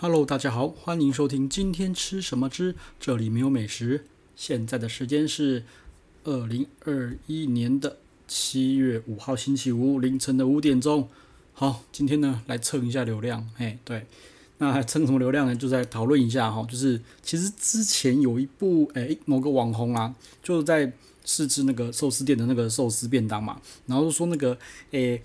Hello，大家好，欢迎收听今天吃什么之这里没有美食。现在的时间是二零二一年的七月五号星期五凌晨的五点钟。好，今天呢来蹭一下流量，嘿，对，那蹭什么流量呢？就在讨论一下哈，就是其实之前有一部诶某个网红啊，就在试吃那个寿司店的那个寿司便当嘛，然后说那个诶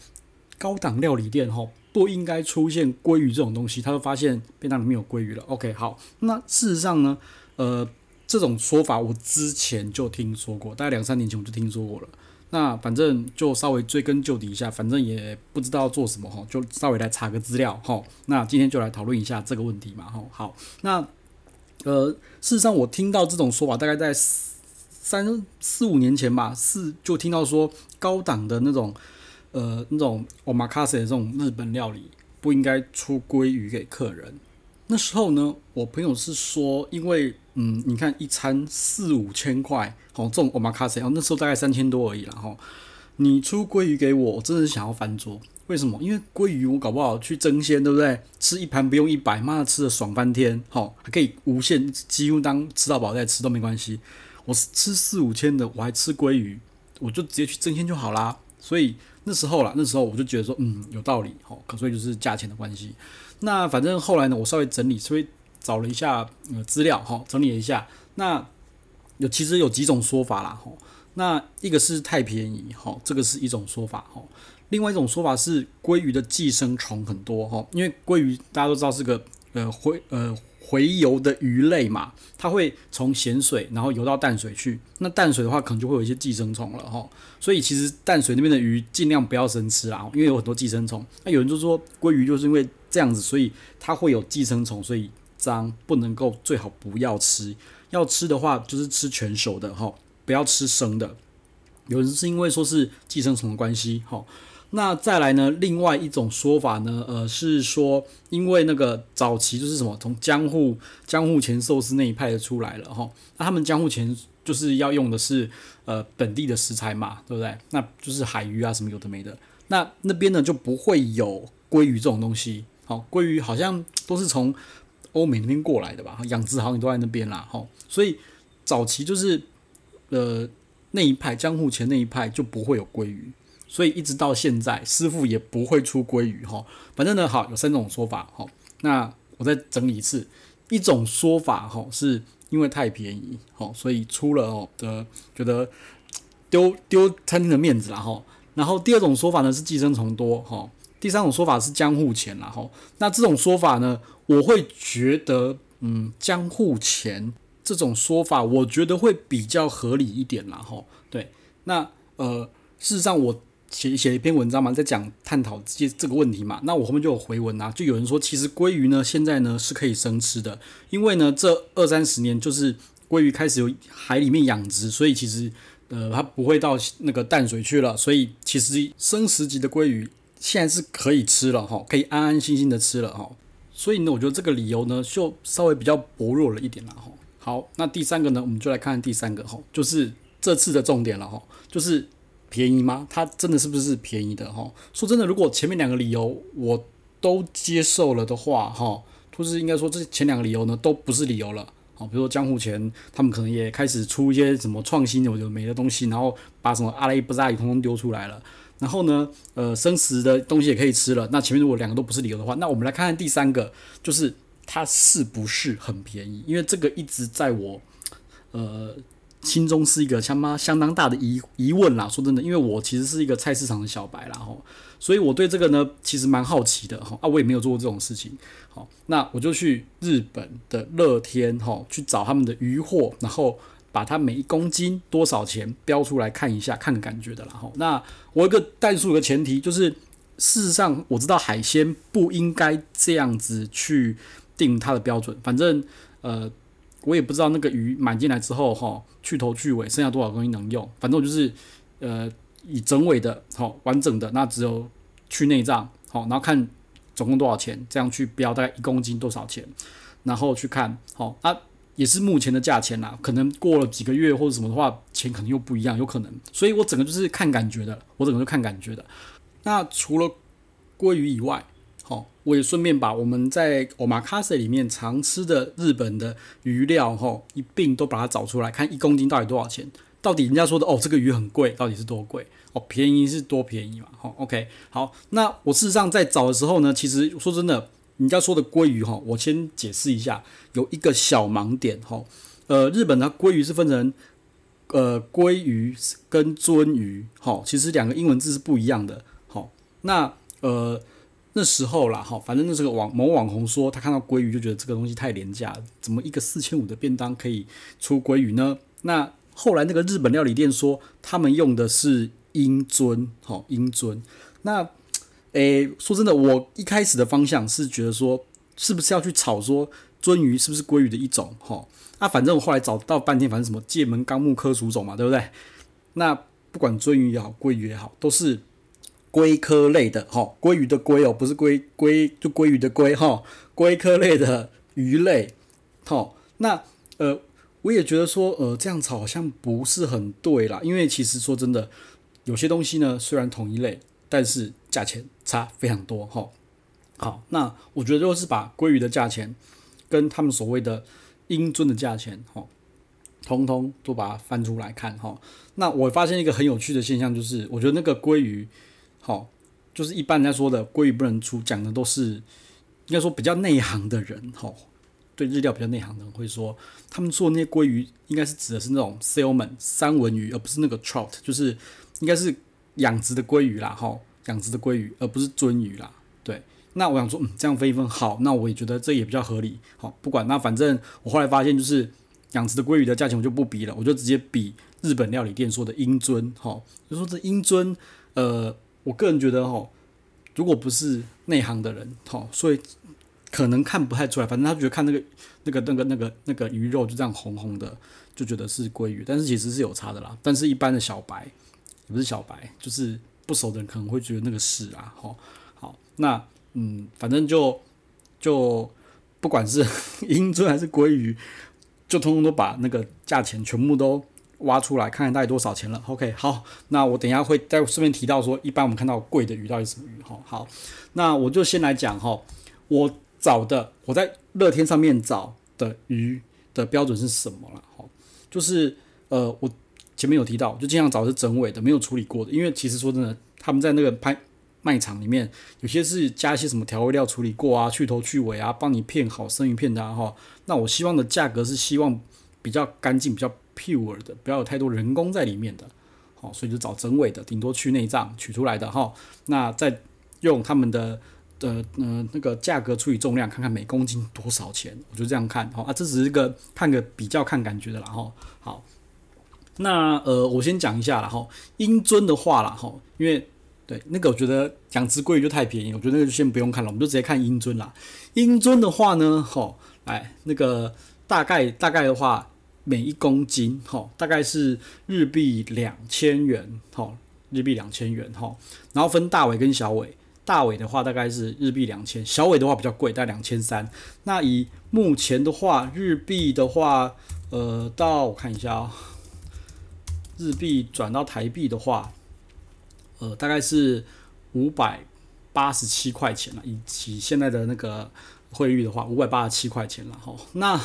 高档料理店哈。不应该出现鲑鱼这种东西，他就发现便当里面有鲑鱼了。OK，好，那事实上呢，呃，这种说法我之前就听说过，大概两三年前我就听说过了。那反正就稍微追根究底一下，反正也不知道做什么哈，就稍微来查个资料哈。那今天就来讨论一下这个问题嘛哈。好，那呃，事实上我听到这种说法，大概在三四五年前吧，四就听到说高档的那种。呃，那种 omakase 的这种日本料理不应该出鲑鱼给客人。那时候呢，我朋友是说，因为嗯，你看一餐四五千块，哦，这种 omakase，哦那时候大概三千多而已啦，哈。你出鲑鱼给我，我真的是想要翻桌。为什么？因为鲑鱼我搞不好去争鲜，对不对？吃一盘不用一百，妈的吃的爽翻天，好，还可以无限，几乎当吃到饱再吃都没关系。我吃四五千的，我还吃鲑鱼，我就直接去争鲜就好啦。所以。那时候啦，那时候我就觉得说，嗯，有道理，好，可所以就是价钱的关系。那反正后来呢，我稍微整理，稍微找了一下呃资料，哈，整理了一下。那有其实有几种说法啦，哈。那一个是太便宜，哈，这个是一种说法，哈。另外一种说法是鲑鱼的寄生虫很多，哈，因为鲑鱼大家都知道是个呃会呃。洄游的鱼类嘛，它会从咸水然后游到淡水去。那淡水的话，可能就会有一些寄生虫了哈。所以其实淡水那边的鱼尽量不要生吃啊，因为有很多寄生虫。那有人就说鲑鱼就是因为这样子，所以它会有寄生虫，所以脏不能够，最好不要吃。要吃的话，就是吃全熟的哈，不要吃生的。有人是因为说是寄生虫的关系哈。那再来呢？另外一种说法呢，呃，是说因为那个早期就是什么，从江户江户前寿司那一派的出来了哈。那他们江户前就是要用的是呃本地的食材嘛，对不对？那就是海鱼啊什么有的没的。那那边呢就不会有鲑鱼这种东西。好，鲑鱼好像都是从欧美那边过来的吧？养殖好像都在那边啦。哈，所以早期就是呃那一派江户前那一派就不会有鲑鱼。所以一直到现在，师傅也不会出鲑鱼哈。反正呢，好，有三种说法哈。那我再整理一次，一种说法哈，是因为太便宜哈，所以出了哦的觉得丢丢餐厅的面子了哈。然后第二种说法呢是寄生虫多哈。第三种说法是江户前了哈。那这种说法呢，我会觉得嗯，江户前这种说法，我觉得会比较合理一点啦哈。对，那呃，事实上我。写写一篇文章嘛，在讲探讨这这个问题嘛。那我后面就有回文啊，就有人说，其实鲑鱼呢，现在呢是可以生吃的，因为呢这二三十年就是鲑鱼开始有海里面养殖，所以其实呃它不会到那个淡水去了，所以其实生食级的鲑鱼现在是可以吃了哈，可以安安心心的吃了哈。所以呢，我觉得这个理由呢就稍微比较薄弱了一点了哈。好，那第三个呢，我们就来看第三个哈，就是这次的重点了哈，就是。便宜吗？它真的是不是便宜的哈？说真的，如果前面两个理由我都接受了的话哈，就是应该说这前两个理由呢都不是理由了。好，比如说江户前他们可能也开始出一些什么创新有的没的东西，然后把什么阿拉伊布扎鱼通通丢出来了。然后呢，呃，生食的东西也可以吃了。那前面如果两个都不是理由的话，那我们来看看第三个，就是它是不是很便宜？因为这个一直在我呃。心中是一个相当相当大的疑疑问啦。说真的，因为我其实是一个菜市场的小白啦，吼，所以我对这个呢其实蛮好奇的，哈啊，我也没有做过这种事情，好，那我就去日本的乐天，哈，去找他们的鱼货，然后把它每一公斤多少钱标出来看一下，看感觉的啦，哈。那我有一个但书的前提就是，事实上我知道海鲜不应该这样子去定它的标准，反正呃。我也不知道那个鱼买进来之后，哈，去头去尾剩下多少东西能用，反正我就是，呃，以整尾的，好完整的，那只有去内脏，好，然后看总共多少钱，这样去标大概一公斤多少钱，然后去看，好啊，也是目前的价钱啦，可能过了几个月或者什么的话，钱可能又不一样，有可能，所以我整个就是看感觉的，我整个就看感觉的。那除了鲑鱼以外，好，我也顺便把我们在 Omakase 里面常吃的日本的鱼料哈一并都把它找出来，看一公斤到底多少钱？到底人家说的哦，这个鱼很贵，到底是多贵？哦，便宜是多便宜嘛？好，OK，好，那我事实上在找的时候呢，其实说真的，人家说的鲑鱼哈，我先解释一下，有一个小盲点哈，呃，日本的鲑鱼是分成呃鲑鱼跟鳟鱼，哈，其实两个英文字是不一样的，好，那呃那时候啦，哈，反正那是个网某网红说他看到鲑鱼就觉得这个东西太廉价，怎么一个四千五的便当可以出鲑鱼呢？那后来那个日本料理店说，他们用的是英鱒，好英鱒。那，诶，说真的，我一开始的方向是觉得说，是不是要去炒说鱒鱼是不是鲑鱼的一种？哈，那反正我后来找到半天，反正什么界门纲目科属种嘛，对不对？那不管鱒鱼也好，鲑鱼也好，都是龟科类的，哈，鲑鱼的鲑哦，不是龟龟就鲑鱼的鲑，哈，龟科类的鱼类，好，那呃。我也觉得说，呃，这样炒好像不是很对啦，因为其实说真的，有些东西呢，虽然同一类，但是价钱差非常多哈。好，那我觉得就是把鲑鱼的价钱跟他们所谓的英尊的价钱，哈，通通都把它翻出来看哈。那我发现一个很有趣的现象，就是我觉得那个鲑鱼，好，就是一般人家说的鲑鱼不能出，讲的都是应该说比较内行的人，哈。对日料比较内行的人会说，他们做那些鲑鱼应该是指的是那种 salmon 三文鱼，而不是那个 trout，就是应该是养殖的鲑鱼啦，哈，养殖的鲑鱼，而不是鳟鱼啦。对，那我想说，嗯，这样分一分好，那我也觉得这也比较合理。好，不管那反正我后来发现，就是养殖的鲑鱼的价钱我就不比了，我就直接比日本料理店说的英尊，哈，就说这英尊，呃，我个人觉得哈，如果不是内行的人，哈，所以。可能看不太出来，反正他觉得看那个、那个、那个、那个、那个鱼肉就这样红红的，就觉得是鲑鱼，但是其实是有差的啦。但是一般的小白也不是小白，就是不熟的人可能会觉得那个是啊，好，好，那嗯，反正就就不管是 英鱒还是鲑鱼，就通通都把那个价钱全部都挖出来，看看到底多少钱了。OK，好，那我等一下会再顺便提到说，一般我们看到贵的鱼到底什么鱼？哈，好，那我就先来讲哈，我。找的我在乐天上面找的鱼的标准是什么了？哈，就是呃，我前面有提到，就尽量找是整尾的，没有处理过的。因为其实说真的，他们在那个拍卖场里面，有些是加一些什么调味料处理过啊，去头去尾啊，帮你片好生鱼片的哈。那我希望的价格是希望比较干净、比较 pure 的，不要有太多人工在里面的。好，所以就找整尾的，顶多去内脏取出来的哈。那再用他们的。呃呃，那个价格除以重量，看看每公斤多少钱，我就这样看。好啊，这只是个看个比较看感觉的啦。哈，好，那呃，我先讲一下啦。哈，英尊的话啦，哈，因为对那个我觉得养殖鲑鱼就太便宜，我觉得那个就先不用看了，我们就直接看英尊啦。英尊的话呢，哈，来，那个大概大概的话，每一公斤哈，大概是日币两千元，哈，日币两千元，哈，然后分大尾跟小尾。大尾的话大概是日币两千，小尾的话比较贵，大概两千三。那以目前的话，日币的话，呃，到我看一下、哦，日币转到台币的话，呃，大概是五百八十七块钱了。以及现在的那个汇率的话，五百八十七块钱了哈。那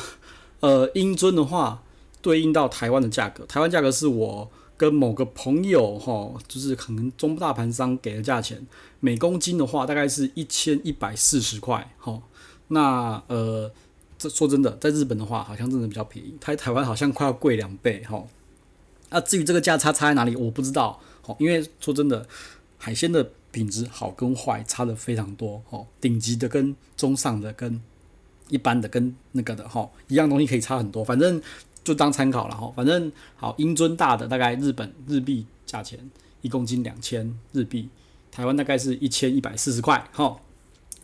呃，英尊的话，对应到台湾的价格，台湾价格是我。跟某个朋友哈，就是可能中大盘商给的价钱，每公斤的话大概是一千一百四十块哈。那呃，这说真的，在日本的话好像真的比较便宜，台台湾好像快要贵两倍哈。那至于这个价差差在哪里，我不知道。好，因为说真的，海鲜的品质好跟坏差的非常多哈。顶级的跟中上的跟一般的跟那个的哈，一样东西可以差很多，反正。就当参考了哈，反正好，英尊大的大概日本日币价钱一公斤两千日币，台湾大概是一千一百四十块哈。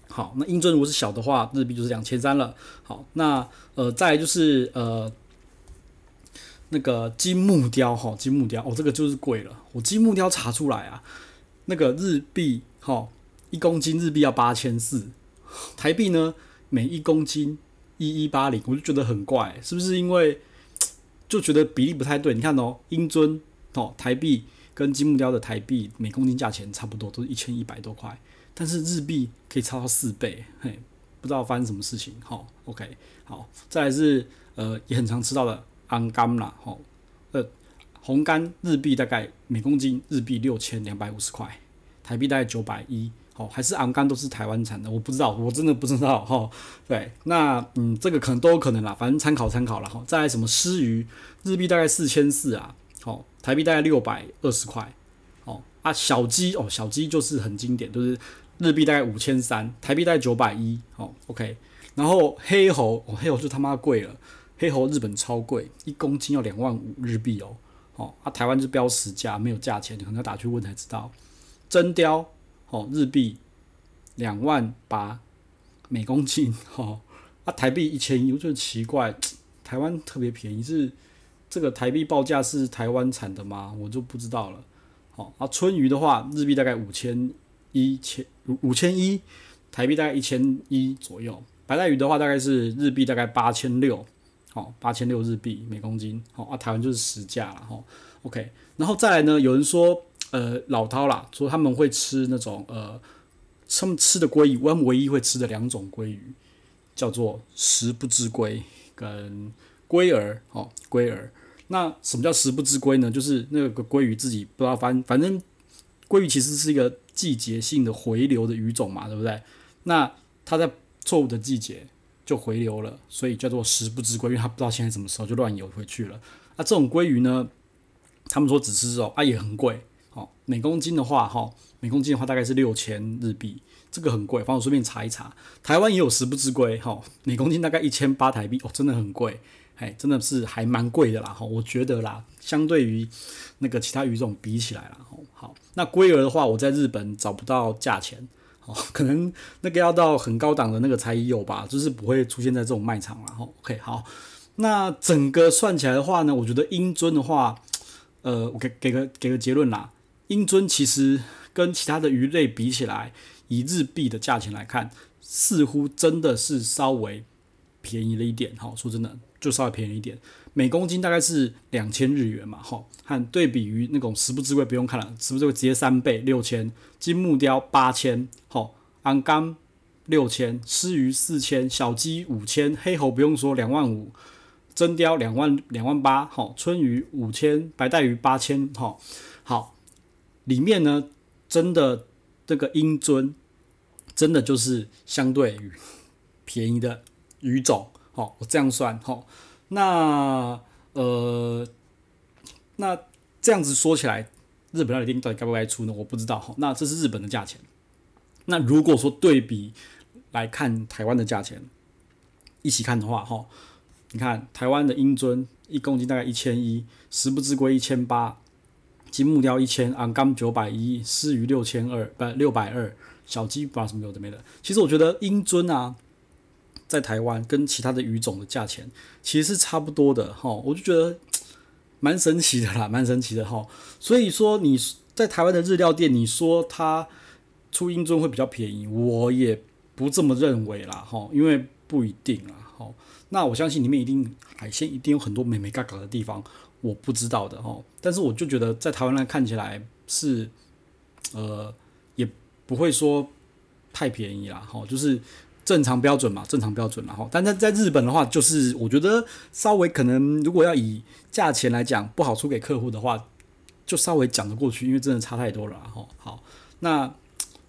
好，那英尊如果是小的话，日币就是两千三了。好，那呃再就是呃那个金木雕哈，金木雕哦，这个就是贵了。我金木雕查出来啊，那个日币哈一公斤日币要八千四，台币呢每一公斤一一八零，我就觉得很怪，是不是因为？就觉得比例不太对，你看哦，英尊哦，台币跟金木雕的台币每公斤价钱差不多，都是一千一百多块。但是日币可以超到四倍，嘿，不知道发生什么事情。好，OK，好，再来是呃也很常吃到的红干啦，吼，呃红干日币大概每公斤日币六千两百五十块，台币大概九百一。哦，还是红柑都是台湾产的，我不知道，我真的不知道哈。对，那嗯，这个可能都有可能啦，反正参考参考啦。哈。再来什么鰤鱼，日币大概四千四啊，好，台币大概六百二十块。哦啊，小鸡哦，小鸡就是很经典，就是日币大概五千三，台币大概九百一。哦，OK。然后黑猴，哦，黑猴就他妈贵了，黑猴日本超贵，一公斤要两万五日币哦。哦啊，台湾就标实价，没有价钱，可能要打去问才知道。真雕。哦，日币两万八每公斤，哦，啊，台币一千一，我觉得奇怪，台湾特别便宜，是这个台币报价是台湾产的吗？我就不知道了。哦，啊，春鱼的话，日币大概五千一千五五千一，台币大概一千一左右。白带鱼的话，大概是日币大概八千六，哦，八千六日币每公斤，哦，啊，台湾就是实价了，哈、哦。OK，然后再来呢，有人说。呃，老饕啦，说他们会吃那种呃，他们吃的鲑鱼，我们唯一会吃的两种鲑鱼，叫做食不知鲑跟鲑儿哦，鲑儿。那什么叫食不知鲑呢？就是那个鲑鱼自己不知道翻，反正鲑鱼其实是一个季节性的回流的鱼种嘛，对不对？那它在错误的季节就回流了，所以叫做食不知鲑，因为它不知道现在什么时候就乱游回去了。那这种鲑鱼呢，他们说只吃肉啊，也很贵。哦，每公斤的话，哈，每公斤的话大概是六千日币，这个很贵。反正我顺便查一查，台湾也有十不知龟，哈，每公斤大概一千八台币，哦，真的很贵，哎，真的是还蛮贵的啦，哈，我觉得啦，相对于那个其他鱼种比起来啦，哈，好，那龟儿的话，我在日本找不到价钱，哦，可能那个要到很高档的那个才有吧，就是不会出现在这种卖场了，哈，OK，好，那整个算起来的话呢，我觉得英尊的话，呃，我给给个给个结论啦。英尊其实跟其他的鱼类比起来，以日币的价钱来看，似乎真的是稍微便宜了一点。哈，说真的，就稍微便宜一点，每公斤大概是两千日元嘛。哈，和对比于那种食不知鲑不用看了，食不知鲑直接三倍六千，金木雕八千，哈，红柑六千，狮鱼四千，小鸡五千，黑猴不用说两万五，真雕两万两万八，哈，春鱼五千，白带鱼八千，哈，里面呢，真的这个英尊，真的就是相对于便宜的鱼种，好，我这样算，好，那呃，那这样子说起来，日本料理店到底该不该出呢？我不知道，好，那这是日本的价钱。那如果说对比来看台湾的价钱，一起看的话，哈，你看台湾的英尊一公斤大概一千一，食不知鲑一千八。金木雕一千，红柑九百一，鰤鱼六千二，不六百二，小鸡不什么有的没的。其实我觉得英尊啊，在台湾跟其他的鱼种的价钱其实是差不多的哈，我就觉得蛮神奇的啦，蛮神奇的哈。所以说你在台湾的日料店，你说它出英尊会比较便宜，我也不这么认为啦哈，因为不一定啦哈。那我相信里面一定海鲜一定有很多美美嘎嘎的地方。我不知道的哈，但是我就觉得在台湾来看起来是，呃，也不会说太便宜啦哈，就是正常标准嘛，正常标准然后，但在在日本的话，就是我觉得稍微可能如果要以价钱来讲不好出给客户的话，就稍微讲得过去，因为真的差太多了哈。好，那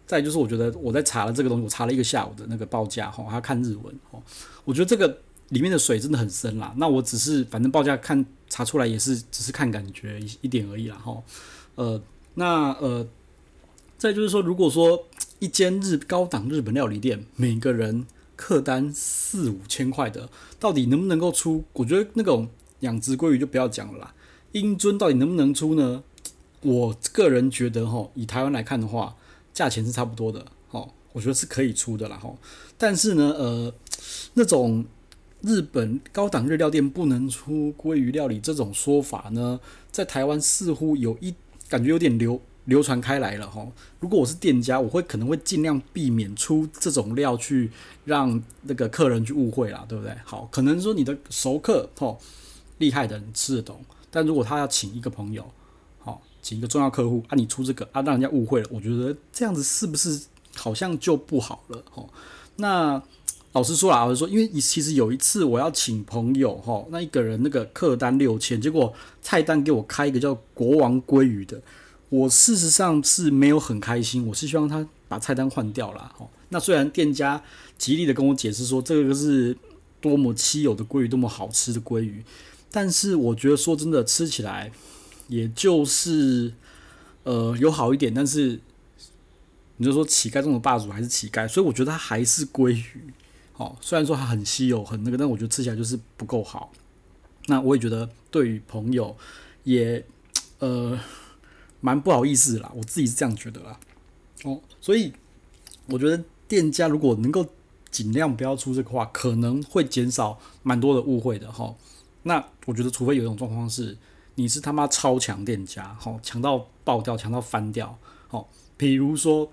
再就是我觉得我在查了这个东西，我查了一个下午的那个报价哈，还要看日文哈，我觉得这个。里面的水真的很深啦，那我只是反正报价看查出来也是只是看感觉一一点而已啦哈，呃，那呃，再就是说，如果说一间日高档日本料理店，每个人客单四五千块的，到底能不能够出？我觉得那种养殖鲑鱼就不要讲了啦，英尊到底能不能出呢？我个人觉得哈，以台湾来看的话，价钱是差不多的哈，我觉得是可以出的啦哈，但是呢，呃，那种。日本高档日料店不能出鲑鱼料理这种说法呢，在台湾似乎有一感觉有点流流传开来了哈。如果我是店家，我会可能会尽量避免出这种料去让那个客人去误会啦，对不对？好，可能说你的熟客哦，厉害的人吃得懂，但如果他要请一个朋友，好，请一个重要客户啊，你出这个啊，让人家误会了，我觉得这样子是不是好像就不好了哦。那老实说啦，老实说，因为其实有一次我要请朋友哈，那一个人那个客单六千，结果菜单给我开一个叫国王鲑鱼的，我事实上是没有很开心，我是希望他把菜单换掉了哈。那虽然店家极力的跟我解释说这个是多么稀有的鲑鱼，多么好吃的鲑鱼，但是我觉得说真的吃起来也就是呃有好一点，但是你就说乞丐中的霸主还是乞丐，所以我觉得它还是鲑鱼。哦，虽然说它很稀有，很那个，但我觉得吃起来就是不够好。那我也觉得对于朋友也呃蛮不好意思啦，我自己是这样觉得啦。哦，所以我觉得店家如果能够尽量不要出这个话，可能会减少蛮多的误会的哈、哦。那我觉得，除非有一种状况是你是他妈超强店家，好、哦，强到爆掉，强到翻掉，好、哦，比如说，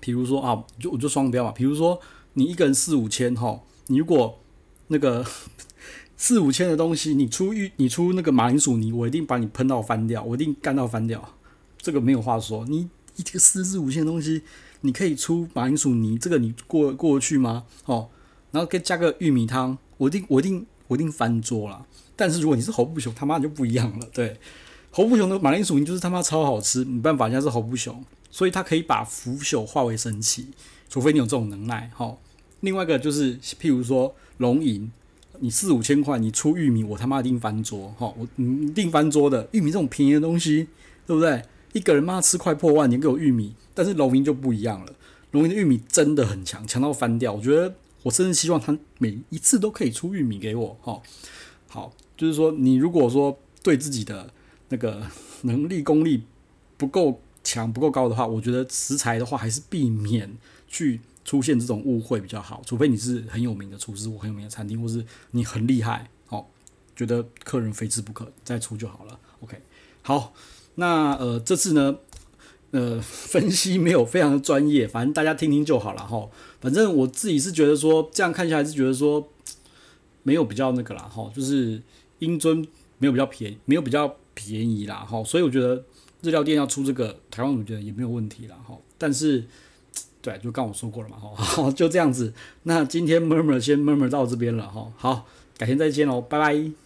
比如说啊，就我就双标嘛，比如说。你一个人四五千哈，你如果那个 四五千的东西，你出玉，你出那个马铃薯泥，我一定把你喷到翻掉，我一定干到翻掉，这个没有话说。你一个四四五千的东西，你可以出马铃薯泥，这个你过过去吗？哦，然后可以加个玉米汤，我一定我一定我一定翻桌了。但是如果你是侯不雄，他妈就不一样了。对，侯不雄的马铃薯泥就是他妈超好吃，没办法，人家是侯不雄，所以他可以把腐朽化为神奇。除非你有这种能耐，哈。另外一个就是，譬如说龙吟，你四五千块，你出玉米，我他妈一定翻桌，哈，我你一定翻桌的。玉米这种便宜的东西，对不对？一个人妈吃快破万，你给我玉米，但是龙吟就不一样了。龙吟的玉米真的很强，强到翻掉。我觉得我甚至希望他每一次都可以出玉米给我，哈。好，就是说你如果说对自己的那个能力功力不够强、不够高的话，我觉得食材的话还是避免去出现这种误会比较好，除非你是很有名的厨师或很有名的餐厅，或是你很厉害，哦，觉得客人非吃不可，再出就好了。OK，好，那呃这次呢，呃 分析没有非常的专业，反正大家听听就好了哈。反正我自己是觉得说，这样看下来是觉得说 没有比较那个啦哈，就是英尊没有比较便宜，没有比较便宜啦哈，所以我觉得日料店要出这个台湾，我觉得也没有问题啦哈，但是。对，就刚我说过了嘛，哈，就这样子。那今天 murmur 先 murmur 到这边了，哈，好，改天再见喽，拜拜。